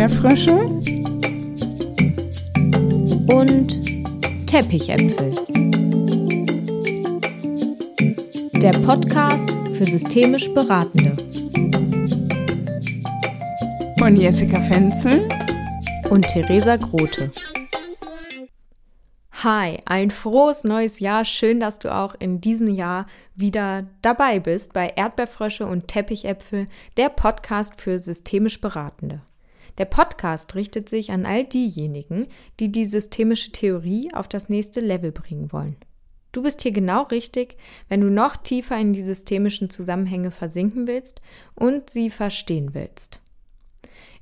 Erdbeerfrösche und Teppichäpfel. Der Podcast für systemisch Beratende. Von Jessica Fenzel und Theresa Grote. Hi, ein frohes neues Jahr. Schön, dass du auch in diesem Jahr wieder dabei bist bei Erdbeerfrösche und Teppichäpfel, der Podcast für systemisch Beratende. Der Podcast richtet sich an all diejenigen, die die systemische Theorie auf das nächste Level bringen wollen. Du bist hier genau richtig, wenn du noch tiefer in die systemischen Zusammenhänge versinken willst und sie verstehen willst.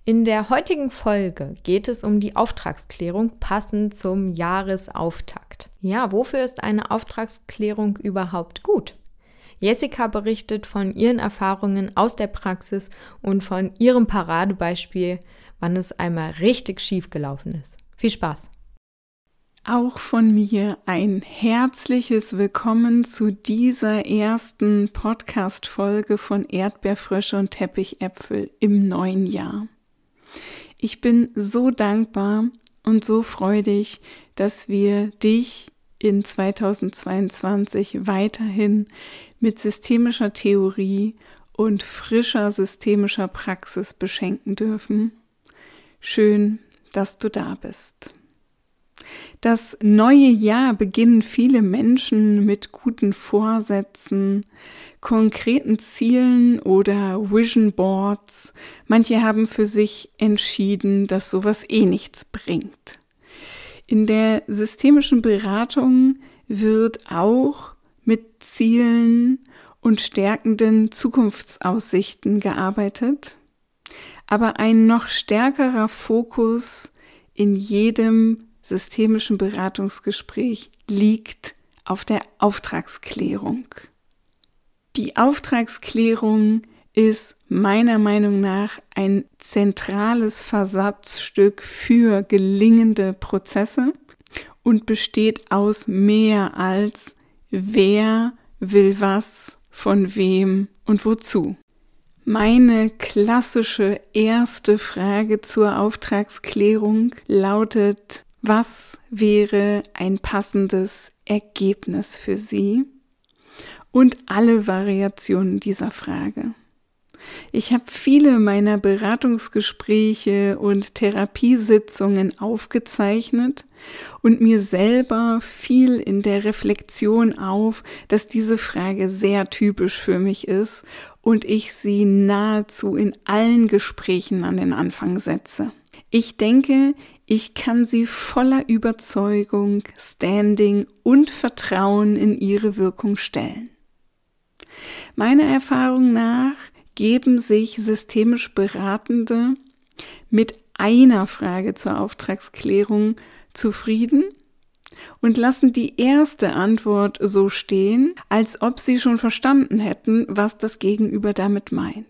In der heutigen Folge geht es um die Auftragsklärung passend zum Jahresauftakt. Ja, wofür ist eine Auftragsklärung überhaupt gut? Jessica berichtet von ihren Erfahrungen aus der Praxis und von ihrem Paradebeispiel, wann es einmal richtig schief gelaufen ist. Viel Spaß! Auch von mir ein herzliches Willkommen zu dieser ersten Podcast-Folge von Erdbeerfrösche und Teppichäpfel im neuen Jahr. Ich bin so dankbar und so freudig, dass wir dich in 2022 weiterhin mit systemischer Theorie und frischer systemischer Praxis beschenken dürfen. Schön, dass du da bist. Das neue Jahr beginnen viele Menschen mit guten Vorsätzen, konkreten Zielen oder Vision Boards. Manche haben für sich entschieden, dass sowas eh nichts bringt. In der systemischen Beratung wird auch mit Zielen und stärkenden Zukunftsaussichten gearbeitet, aber ein noch stärkerer Fokus in jedem systemischen Beratungsgespräch liegt auf der Auftragsklärung. Die Auftragsklärung ist meiner Meinung nach ein zentrales Versatzstück für gelingende Prozesse und besteht aus mehr als wer will was, von wem und wozu. Meine klassische erste Frage zur Auftragsklärung lautet, was wäre ein passendes Ergebnis für Sie? Und alle Variationen dieser Frage. Ich habe viele meiner Beratungsgespräche und Therapiesitzungen aufgezeichnet und mir selber fiel in der Reflexion auf, dass diese Frage sehr typisch für mich ist und ich sie nahezu in allen Gesprächen an den Anfang setze. Ich denke, ich kann sie voller Überzeugung, Standing und Vertrauen in ihre Wirkung stellen. Meiner Erfahrung nach geben sich systemisch Beratende mit einer Frage zur Auftragsklärung zufrieden und lassen die erste Antwort so stehen, als ob sie schon verstanden hätten, was das Gegenüber damit meint.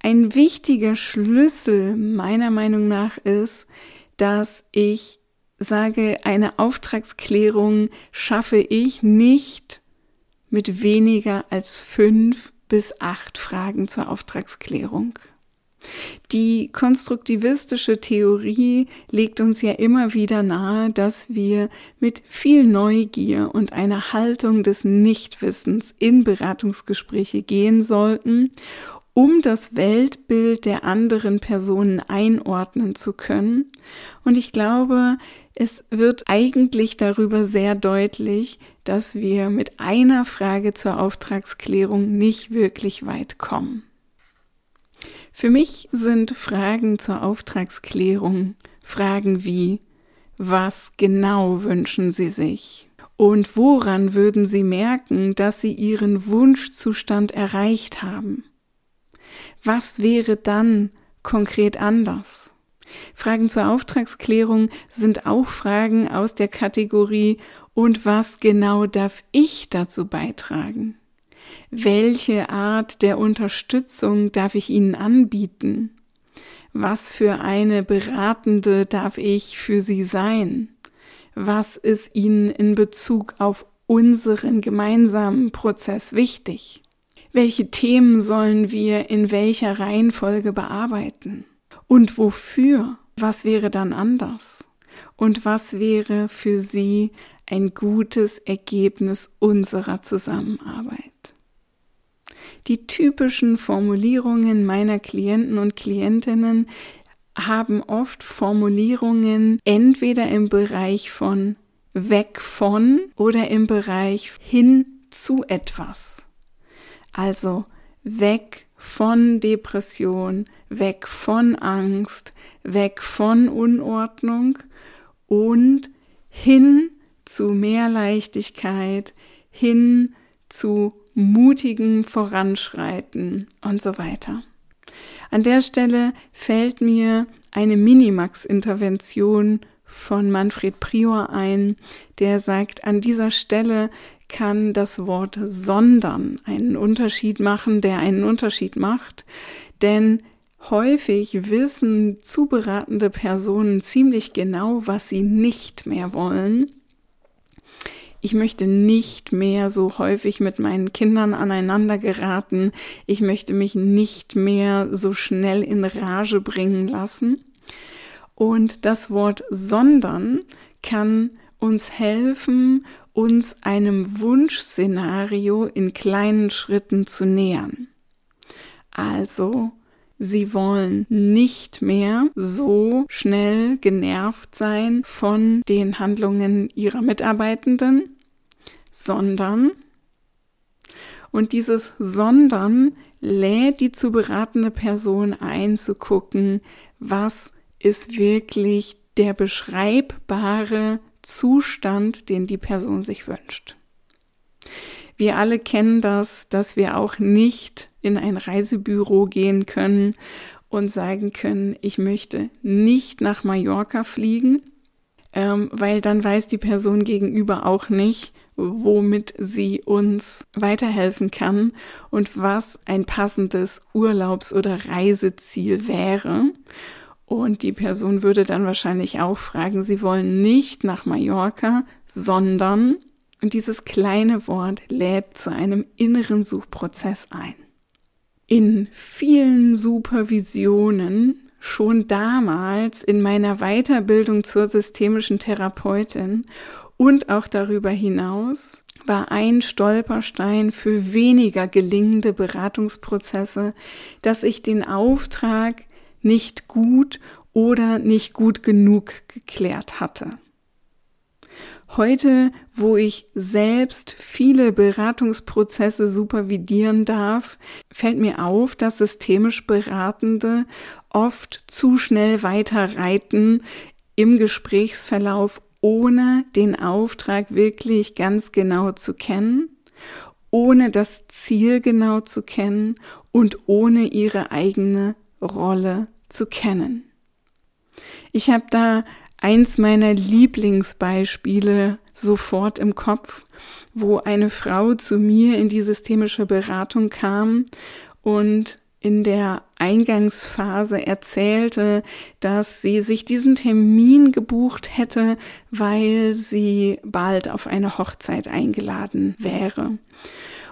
Ein wichtiger Schlüssel meiner Meinung nach ist, dass ich sage, eine Auftragsklärung schaffe ich nicht mit weniger als fünf bis acht Fragen zur Auftragsklärung. Die konstruktivistische Theorie legt uns ja immer wieder nahe, dass wir mit viel Neugier und einer Haltung des Nichtwissens in Beratungsgespräche gehen sollten um das Weltbild der anderen Personen einordnen zu können. Und ich glaube, es wird eigentlich darüber sehr deutlich, dass wir mit einer Frage zur Auftragsklärung nicht wirklich weit kommen. Für mich sind Fragen zur Auftragsklärung Fragen wie, was genau wünschen Sie sich? Und woran würden Sie merken, dass Sie Ihren Wunschzustand erreicht haben? Was wäre dann konkret anders? Fragen zur Auftragsklärung sind auch Fragen aus der Kategorie und was genau darf ich dazu beitragen? Welche Art der Unterstützung darf ich Ihnen anbieten? Was für eine Beratende darf ich für Sie sein? Was ist Ihnen in Bezug auf unseren gemeinsamen Prozess wichtig? Welche Themen sollen wir in welcher Reihenfolge bearbeiten? Und wofür? Was wäre dann anders? Und was wäre für sie ein gutes Ergebnis unserer Zusammenarbeit? Die typischen Formulierungen meiner Klienten und Klientinnen haben oft Formulierungen entweder im Bereich von weg von oder im Bereich hin zu etwas. Also weg von Depression, weg von Angst, weg von Unordnung und hin zu mehr Leichtigkeit, hin zu mutigem Voranschreiten und so weiter. An der Stelle fällt mir eine Minimax-Intervention von Manfred Prior ein, der sagt, an dieser Stelle kann das Wort sondern einen Unterschied machen, der einen Unterschied macht, denn häufig wissen zuberatende Personen ziemlich genau, was sie nicht mehr wollen ich möchte nicht mehr so häufig mit meinen Kindern aneinander geraten. Ich möchte mich nicht mehr so schnell in Rage bringen lassen. Und das Wort sondern kann uns helfen, uns einem Wunschszenario in kleinen Schritten zu nähern. Also, sie wollen nicht mehr so schnell genervt sein von den Handlungen ihrer Mitarbeitenden, sondern und dieses sondern lädt die zu beratende Person ein zu gucken, was ist wirklich der beschreibbare Zustand, den die Person sich wünscht. Wir alle kennen das, dass wir auch nicht in ein Reisebüro gehen können und sagen können, ich möchte nicht nach Mallorca fliegen, ähm, weil dann weiß die Person gegenüber auch nicht, womit sie uns weiterhelfen kann und was ein passendes Urlaubs- oder Reiseziel wäre. Und die Person würde dann wahrscheinlich auch fragen, sie wollen nicht nach Mallorca, sondern, und dieses kleine Wort lädt zu einem inneren Suchprozess ein. In vielen Supervisionen schon damals in meiner Weiterbildung zur systemischen Therapeutin und auch darüber hinaus war ein Stolperstein für weniger gelingende Beratungsprozesse, dass ich den Auftrag nicht gut oder nicht gut genug geklärt hatte. Heute, wo ich selbst viele Beratungsprozesse supervidieren darf, fällt mir auf, dass systemisch Beratende oft zu schnell weiter reiten im Gesprächsverlauf, ohne den Auftrag wirklich ganz genau zu kennen, ohne das Ziel genau zu kennen und ohne ihre eigene Rolle zu kennen. Ich habe da eins meiner Lieblingsbeispiele sofort im Kopf, wo eine Frau zu mir in die systemische Beratung kam und in der Eingangsphase erzählte, dass sie sich diesen Termin gebucht hätte, weil sie bald auf eine Hochzeit eingeladen wäre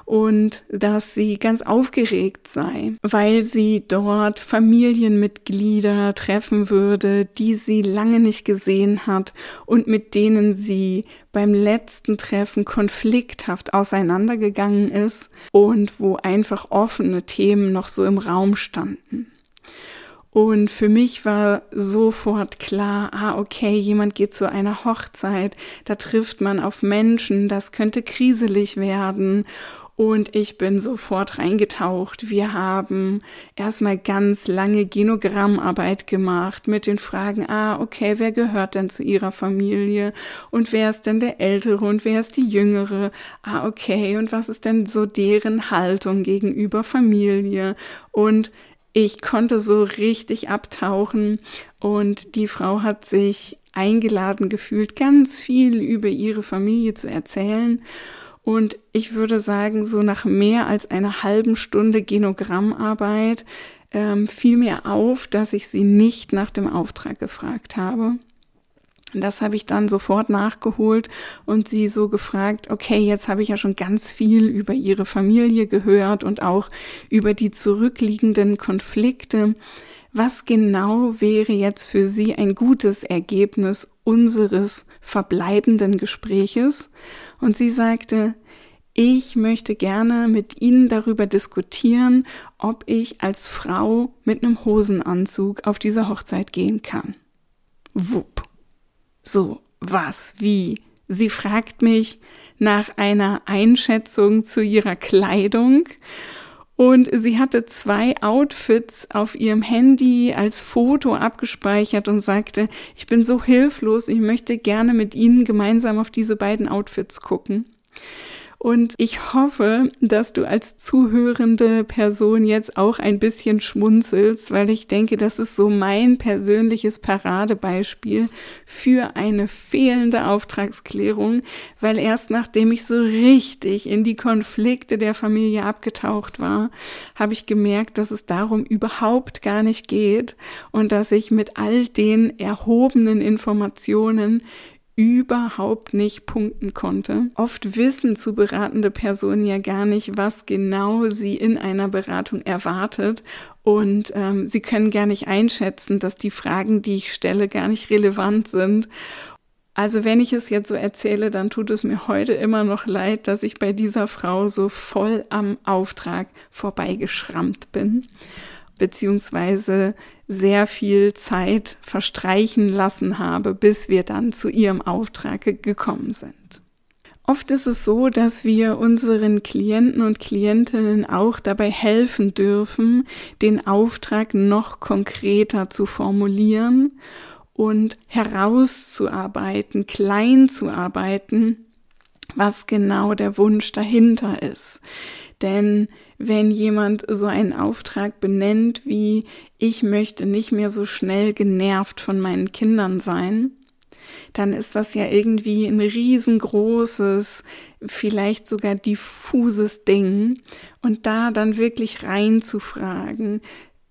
und dass sie ganz aufgeregt sei, weil sie dort Familienmitglieder treffen würde, die sie lange nicht gesehen hat und mit denen sie beim letzten Treffen konflikthaft auseinandergegangen ist und wo einfach offene Themen noch so im Raum standen. Und für mich war sofort klar, ah, okay, jemand geht zu einer Hochzeit, da trifft man auf Menschen, das könnte kriselig werden. Und ich bin sofort reingetaucht. Wir haben erstmal ganz lange Genogrammarbeit gemacht mit den Fragen, ah, okay, wer gehört denn zu ihrer Familie? Und wer ist denn der Ältere und wer ist die Jüngere? Ah, okay, und was ist denn so deren Haltung gegenüber Familie? Und ich konnte so richtig abtauchen und die Frau hat sich eingeladen gefühlt, ganz viel über ihre Familie zu erzählen. Und ich würde sagen, so nach mehr als einer halben Stunde Genogrammarbeit ähm, fiel mir auf, dass ich sie nicht nach dem Auftrag gefragt habe. Das habe ich dann sofort nachgeholt und sie so gefragt, okay, jetzt habe ich ja schon ganz viel über ihre Familie gehört und auch über die zurückliegenden Konflikte. was genau wäre jetzt für Sie ein gutes Ergebnis unseres verbleibenden Gespräches? Und sie sagte, ich möchte gerne mit Ihnen darüber diskutieren, ob ich als Frau mit einem Hosenanzug auf diese Hochzeit gehen kann. Wupp. So, was, wie? Sie fragt mich nach einer Einschätzung zu ihrer Kleidung und sie hatte zwei Outfits auf ihrem Handy als Foto abgespeichert und sagte, ich bin so hilflos, ich möchte gerne mit Ihnen gemeinsam auf diese beiden Outfits gucken. Und ich hoffe, dass du als zuhörende Person jetzt auch ein bisschen schmunzelst, weil ich denke, das ist so mein persönliches Paradebeispiel für eine fehlende Auftragsklärung, weil erst nachdem ich so richtig in die Konflikte der Familie abgetaucht war, habe ich gemerkt, dass es darum überhaupt gar nicht geht und dass ich mit all den erhobenen Informationen überhaupt nicht punkten konnte. Oft wissen zu beratende Personen ja gar nicht, was genau sie in einer Beratung erwartet und ähm, sie können gar nicht einschätzen, dass die Fragen, die ich stelle, gar nicht relevant sind. Also wenn ich es jetzt so erzähle, dann tut es mir heute immer noch leid, dass ich bei dieser Frau so voll am Auftrag vorbeigeschrammt bin beziehungsweise sehr viel Zeit verstreichen lassen habe, bis wir dann zu ihrem Auftrag gekommen sind. Oft ist es so, dass wir unseren Klienten und Klientinnen auch dabei helfen dürfen, den Auftrag noch konkreter zu formulieren und herauszuarbeiten, klein zu arbeiten, was genau der Wunsch dahinter ist. Denn wenn jemand so einen Auftrag benennt wie ich möchte nicht mehr so schnell genervt von meinen Kindern sein, dann ist das ja irgendwie ein riesengroßes, vielleicht sogar diffuses Ding. Und da dann wirklich reinzufragen,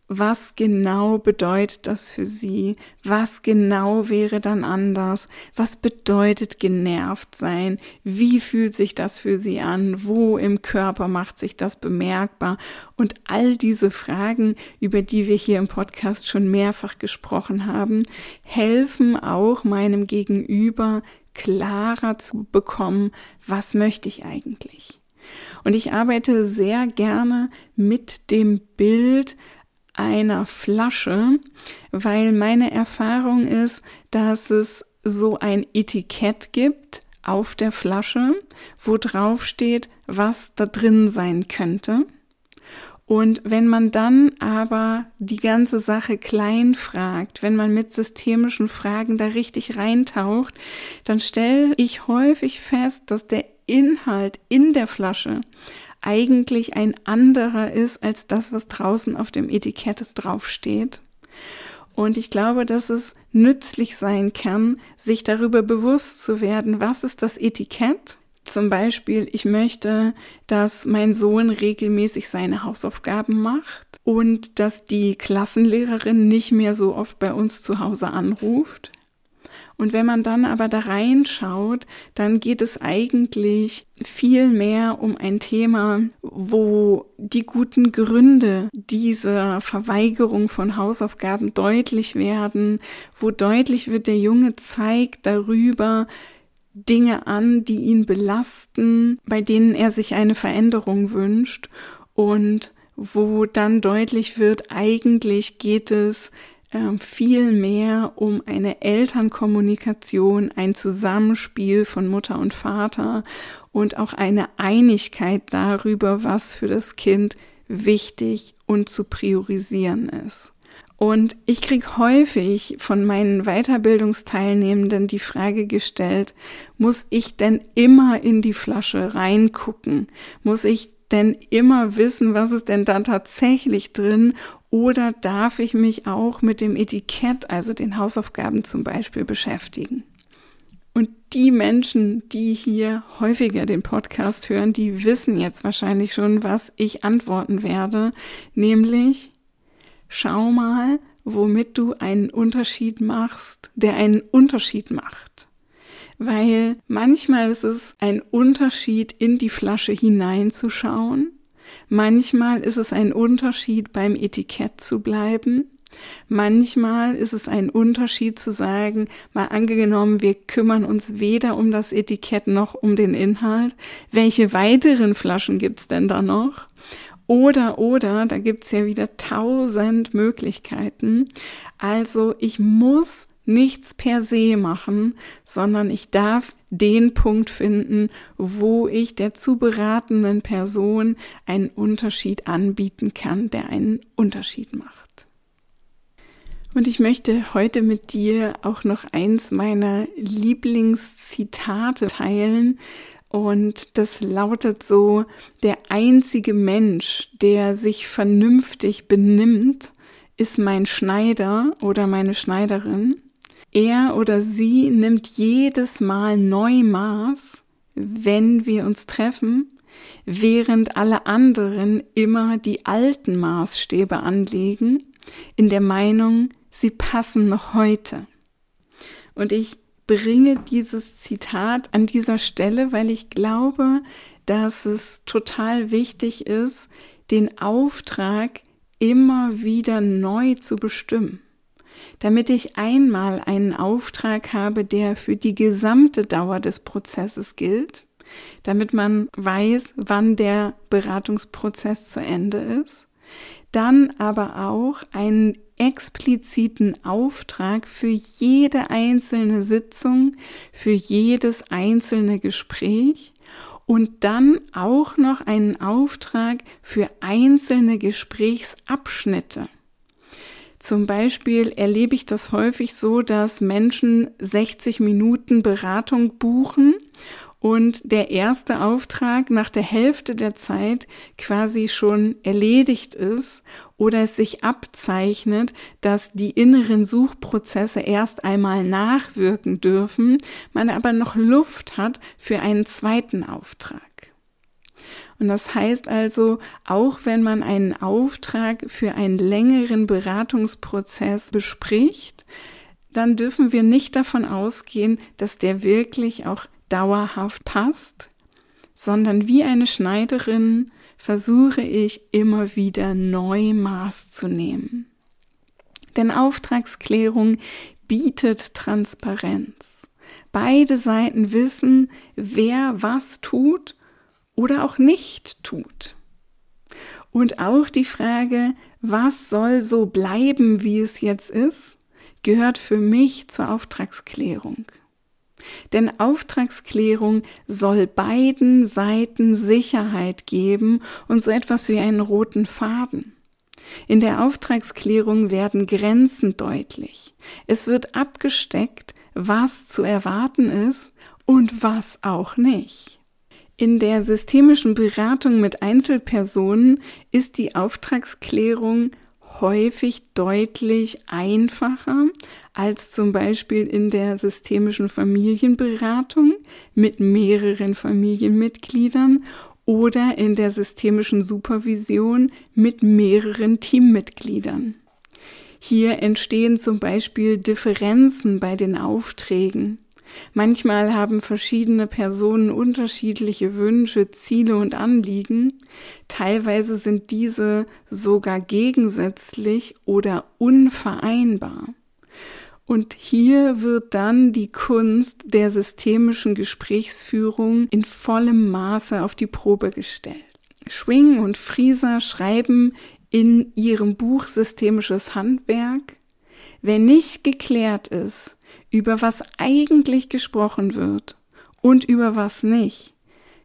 was genau bedeutet das für sie? Was genau wäre dann anders? Was bedeutet genervt sein? Wie fühlt sich das für sie an? Wo im Körper macht sich das bemerkbar? Und all diese Fragen, über die wir hier im Podcast schon mehrfach gesprochen haben, helfen auch meinem Gegenüber klarer zu bekommen, was möchte ich eigentlich? Und ich arbeite sehr gerne mit dem Bild einer Flasche, weil meine Erfahrung ist, dass es so ein Etikett gibt auf der Flasche, wo drauf steht, was da drin sein könnte. Und wenn man dann aber die ganze Sache klein fragt, wenn man mit systemischen Fragen da richtig reintaucht, dann stelle ich häufig fest, dass der Inhalt in der Flasche eigentlich ein anderer ist als das, was draußen auf dem Etikett draufsteht. Und ich glaube, dass es nützlich sein kann, sich darüber bewusst zu werden, was ist das Etikett? Zum Beispiel, ich möchte, dass mein Sohn regelmäßig seine Hausaufgaben macht und dass die Klassenlehrerin nicht mehr so oft bei uns zu Hause anruft. Und wenn man dann aber da reinschaut, dann geht es eigentlich viel mehr um ein Thema, wo die guten Gründe dieser Verweigerung von Hausaufgaben deutlich werden, wo deutlich wird, der Junge zeigt darüber, Dinge an, die ihn belasten, bei denen er sich eine Veränderung wünscht. Und wo dann deutlich wird, eigentlich geht es ähm, viel mehr um eine Elternkommunikation, ein Zusammenspiel von Mutter und Vater und auch eine Einigkeit darüber, was für das Kind wichtig und zu priorisieren ist. Und ich kriege häufig von meinen Weiterbildungsteilnehmenden die Frage gestellt, muss ich denn immer in die Flasche reingucken? Muss ich denn immer wissen, was ist denn da tatsächlich drin? Oder darf ich mich auch mit dem Etikett, also den Hausaufgaben zum Beispiel, beschäftigen? Und die Menschen, die hier häufiger den Podcast hören, die wissen jetzt wahrscheinlich schon, was ich antworten werde, nämlich schau mal, womit du einen Unterschied machst, der einen Unterschied macht weil manchmal ist es ein Unterschied, in die Flasche hineinzuschauen. Manchmal ist es ein Unterschied, beim Etikett zu bleiben. Manchmal ist es ein Unterschied zu sagen, mal angenommen, wir kümmern uns weder um das Etikett noch um den Inhalt. Welche weiteren Flaschen gibt's denn da noch? Oder, oder, da gibt's ja wieder tausend Möglichkeiten. Also ich muss nichts per se machen, sondern ich darf den Punkt finden, wo ich der zu beratenden Person einen Unterschied anbieten kann, der einen Unterschied macht. Und ich möchte heute mit dir auch noch eins meiner Lieblingszitate teilen. Und das lautet so, der einzige Mensch, der sich vernünftig benimmt, ist mein Schneider oder meine Schneiderin. Er oder sie nimmt jedes Mal neu Maß, wenn wir uns treffen, während alle anderen immer die alten Maßstäbe anlegen, in der Meinung, sie passen noch heute. Und ich bringe dieses Zitat an dieser Stelle, weil ich glaube, dass es total wichtig ist, den Auftrag immer wieder neu zu bestimmen damit ich einmal einen Auftrag habe, der für die gesamte Dauer des Prozesses gilt, damit man weiß, wann der Beratungsprozess zu Ende ist, dann aber auch einen expliziten Auftrag für jede einzelne Sitzung, für jedes einzelne Gespräch und dann auch noch einen Auftrag für einzelne Gesprächsabschnitte. Zum Beispiel erlebe ich das häufig so, dass Menschen 60 Minuten Beratung buchen und der erste Auftrag nach der Hälfte der Zeit quasi schon erledigt ist oder es sich abzeichnet, dass die inneren Suchprozesse erst einmal nachwirken dürfen, man aber noch Luft hat für einen zweiten Auftrag. Und das heißt also, auch wenn man einen Auftrag für einen längeren Beratungsprozess bespricht, dann dürfen wir nicht davon ausgehen, dass der wirklich auch dauerhaft passt, sondern wie eine Schneiderin versuche ich immer wieder neu Maß zu nehmen. Denn Auftragsklärung bietet Transparenz. Beide Seiten wissen, wer was tut oder auch nicht tut. Und auch die Frage, was soll so bleiben, wie es jetzt ist, gehört für mich zur Auftragsklärung. Denn Auftragsklärung soll beiden Seiten Sicherheit geben und so etwas wie einen roten Faden. In der Auftragsklärung werden Grenzen deutlich. Es wird abgesteckt, was zu erwarten ist und was auch nicht. In der systemischen Beratung mit Einzelpersonen ist die Auftragsklärung häufig deutlich einfacher als zum Beispiel in der systemischen Familienberatung mit mehreren Familienmitgliedern oder in der systemischen Supervision mit mehreren Teammitgliedern. Hier entstehen zum Beispiel Differenzen bei den Aufträgen. Manchmal haben verschiedene Personen unterschiedliche Wünsche, Ziele und Anliegen. Teilweise sind diese sogar gegensätzlich oder unvereinbar. Und hier wird dann die Kunst der systemischen Gesprächsführung in vollem Maße auf die Probe gestellt. Schwing und Frieser schreiben in ihrem Buch Systemisches Handwerk, wenn nicht geklärt ist, über was eigentlich gesprochen wird und über was nicht,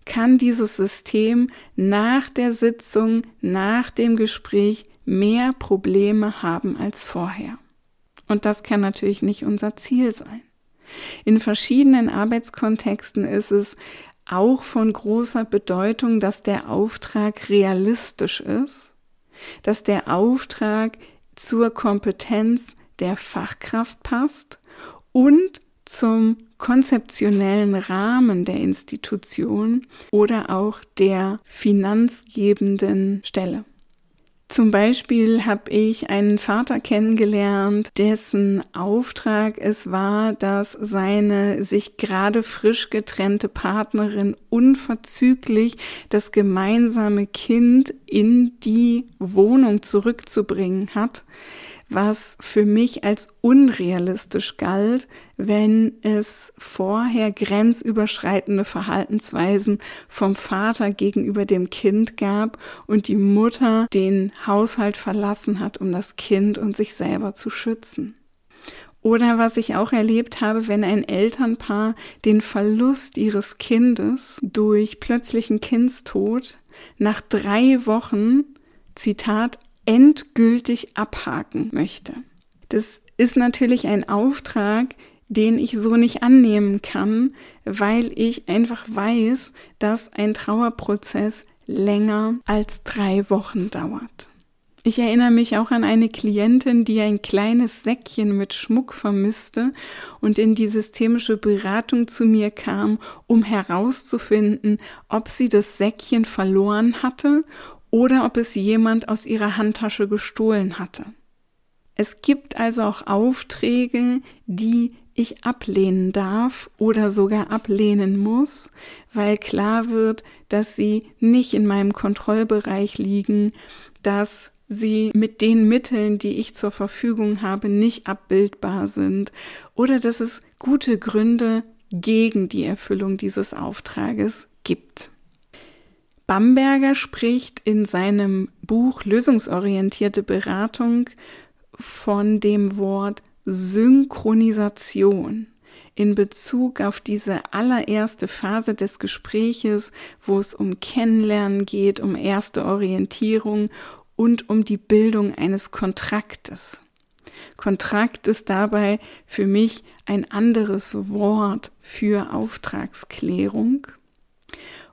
kann dieses System nach der Sitzung, nach dem Gespräch mehr Probleme haben als vorher. Und das kann natürlich nicht unser Ziel sein. In verschiedenen Arbeitskontexten ist es auch von großer Bedeutung, dass der Auftrag realistisch ist, dass der Auftrag zur Kompetenz der Fachkraft passt und zum konzeptionellen Rahmen der Institution oder auch der finanzgebenden Stelle. Zum Beispiel habe ich einen Vater kennengelernt, dessen Auftrag es war, dass seine sich gerade frisch getrennte Partnerin unverzüglich das gemeinsame Kind in die Wohnung zurückzubringen hat was für mich als unrealistisch galt, wenn es vorher grenzüberschreitende Verhaltensweisen vom Vater gegenüber dem Kind gab und die Mutter den Haushalt verlassen hat, um das Kind und sich selber zu schützen. Oder was ich auch erlebt habe, wenn ein Elternpaar den Verlust ihres Kindes durch plötzlichen Kindstod nach drei Wochen, Zitat, endgültig abhaken möchte. Das ist natürlich ein Auftrag, den ich so nicht annehmen kann, weil ich einfach weiß, dass ein Trauerprozess länger als drei Wochen dauert. Ich erinnere mich auch an eine Klientin, die ein kleines Säckchen mit Schmuck vermisste und in die systemische Beratung zu mir kam, um herauszufinden, ob sie das Säckchen verloren hatte oder ob es jemand aus ihrer Handtasche gestohlen hatte. Es gibt also auch Aufträge, die ich ablehnen darf oder sogar ablehnen muss, weil klar wird, dass sie nicht in meinem Kontrollbereich liegen, dass sie mit den Mitteln, die ich zur Verfügung habe, nicht abbildbar sind oder dass es gute Gründe gegen die Erfüllung dieses Auftrages gibt. Bamberger spricht in seinem Buch Lösungsorientierte Beratung von dem Wort Synchronisation in Bezug auf diese allererste Phase des Gespräches, wo es um Kennenlernen geht, um erste Orientierung und um die Bildung eines Kontraktes. Kontrakt ist dabei für mich ein anderes Wort für Auftragsklärung.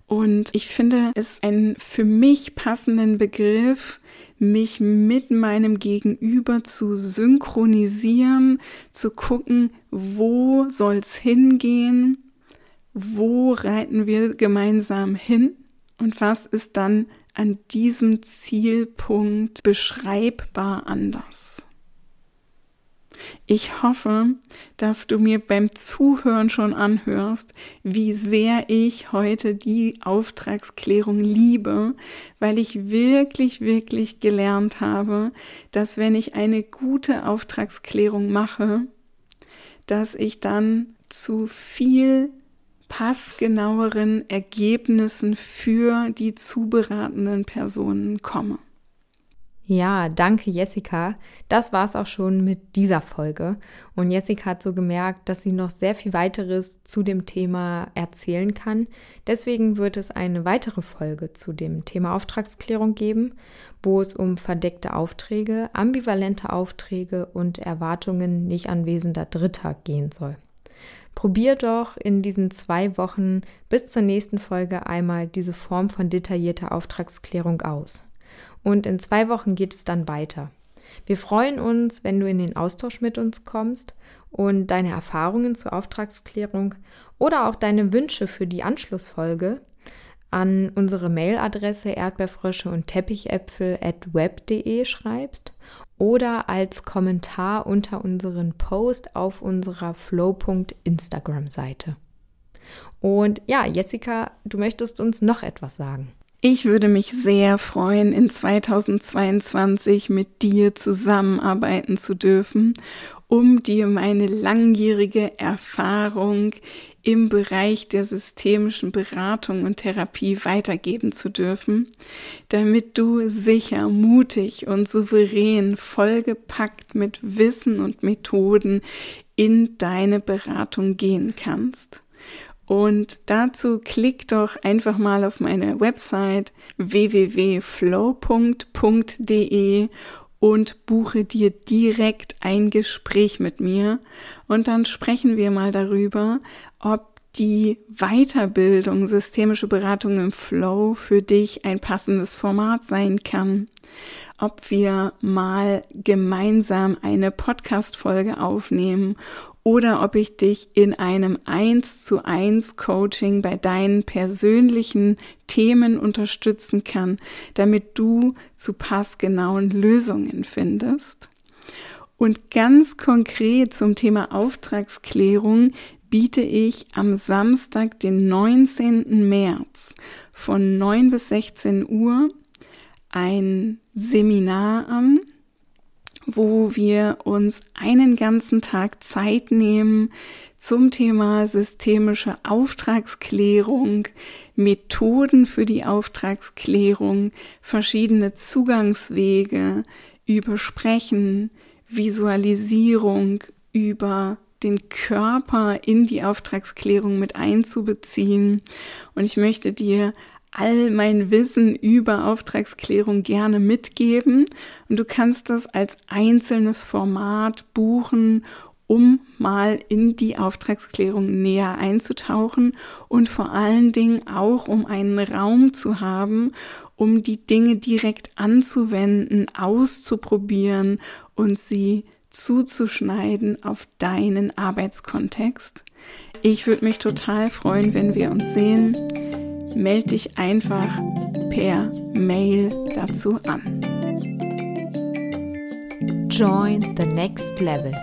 Und ich finde es einen für mich passenden Begriff, mich mit meinem Gegenüber zu synchronisieren, zu gucken, wo soll's hingehen, wo reiten wir gemeinsam hin und was ist dann an diesem Zielpunkt beschreibbar anders. Ich hoffe, dass du mir beim Zuhören schon anhörst, wie sehr ich heute die Auftragsklärung liebe, weil ich wirklich, wirklich gelernt habe, dass wenn ich eine gute Auftragsklärung mache, dass ich dann zu viel passgenaueren Ergebnissen für die zu beratenden Personen komme. Ja, danke Jessica. Das war es auch schon mit dieser Folge. Und Jessica hat so gemerkt, dass sie noch sehr viel weiteres zu dem Thema erzählen kann. Deswegen wird es eine weitere Folge zu dem Thema Auftragsklärung geben, wo es um verdeckte Aufträge, ambivalente Aufträge und Erwartungen nicht anwesender Dritter gehen soll. Probier doch in diesen zwei Wochen bis zur nächsten Folge einmal diese Form von detaillierter Auftragsklärung aus. Und in zwei Wochen geht es dann weiter. Wir freuen uns, wenn du in den Austausch mit uns kommst und deine Erfahrungen zur Auftragsklärung oder auch deine Wünsche für die Anschlussfolge an unsere Mailadresse erdbeerfrösche und teppichäpfel at web.de schreibst oder als Kommentar unter unseren Post auf unserer Flow.instagram Instagram-Seite. Und ja, Jessica, du möchtest uns noch etwas sagen. Ich würde mich sehr freuen, in 2022 mit dir zusammenarbeiten zu dürfen, um dir meine langjährige Erfahrung im Bereich der systemischen Beratung und Therapie weitergeben zu dürfen, damit du sicher, mutig und souverän vollgepackt mit Wissen und Methoden in deine Beratung gehen kannst. Und dazu klick doch einfach mal auf meine Website www.flow.de und buche dir direkt ein Gespräch mit mir. Und dann sprechen wir mal darüber, ob die Weiterbildung systemische Beratung im Flow für dich ein passendes Format sein kann, ob wir mal gemeinsam eine Podcast-Folge aufnehmen oder ob ich dich in einem 1 zu 1 Coaching bei deinen persönlichen Themen unterstützen kann, damit du zu passgenauen Lösungen findest. Und ganz konkret zum Thema Auftragsklärung biete ich am Samstag, den 19. März von 9 bis 16 Uhr ein Seminar an wo wir uns einen ganzen Tag Zeit nehmen zum Thema systemische Auftragsklärung, Methoden für die Auftragsklärung, verschiedene Zugangswege über Sprechen, Visualisierung, über den Körper in die Auftragsklärung mit einzubeziehen. Und ich möchte dir all mein Wissen über Auftragsklärung gerne mitgeben. Und du kannst das als einzelnes Format buchen, um mal in die Auftragsklärung näher einzutauchen und vor allen Dingen auch, um einen Raum zu haben, um die Dinge direkt anzuwenden, auszuprobieren und sie zuzuschneiden auf deinen Arbeitskontext. Ich würde mich total freuen, wenn wir uns sehen melde dich einfach per Mail dazu an. Join the next level.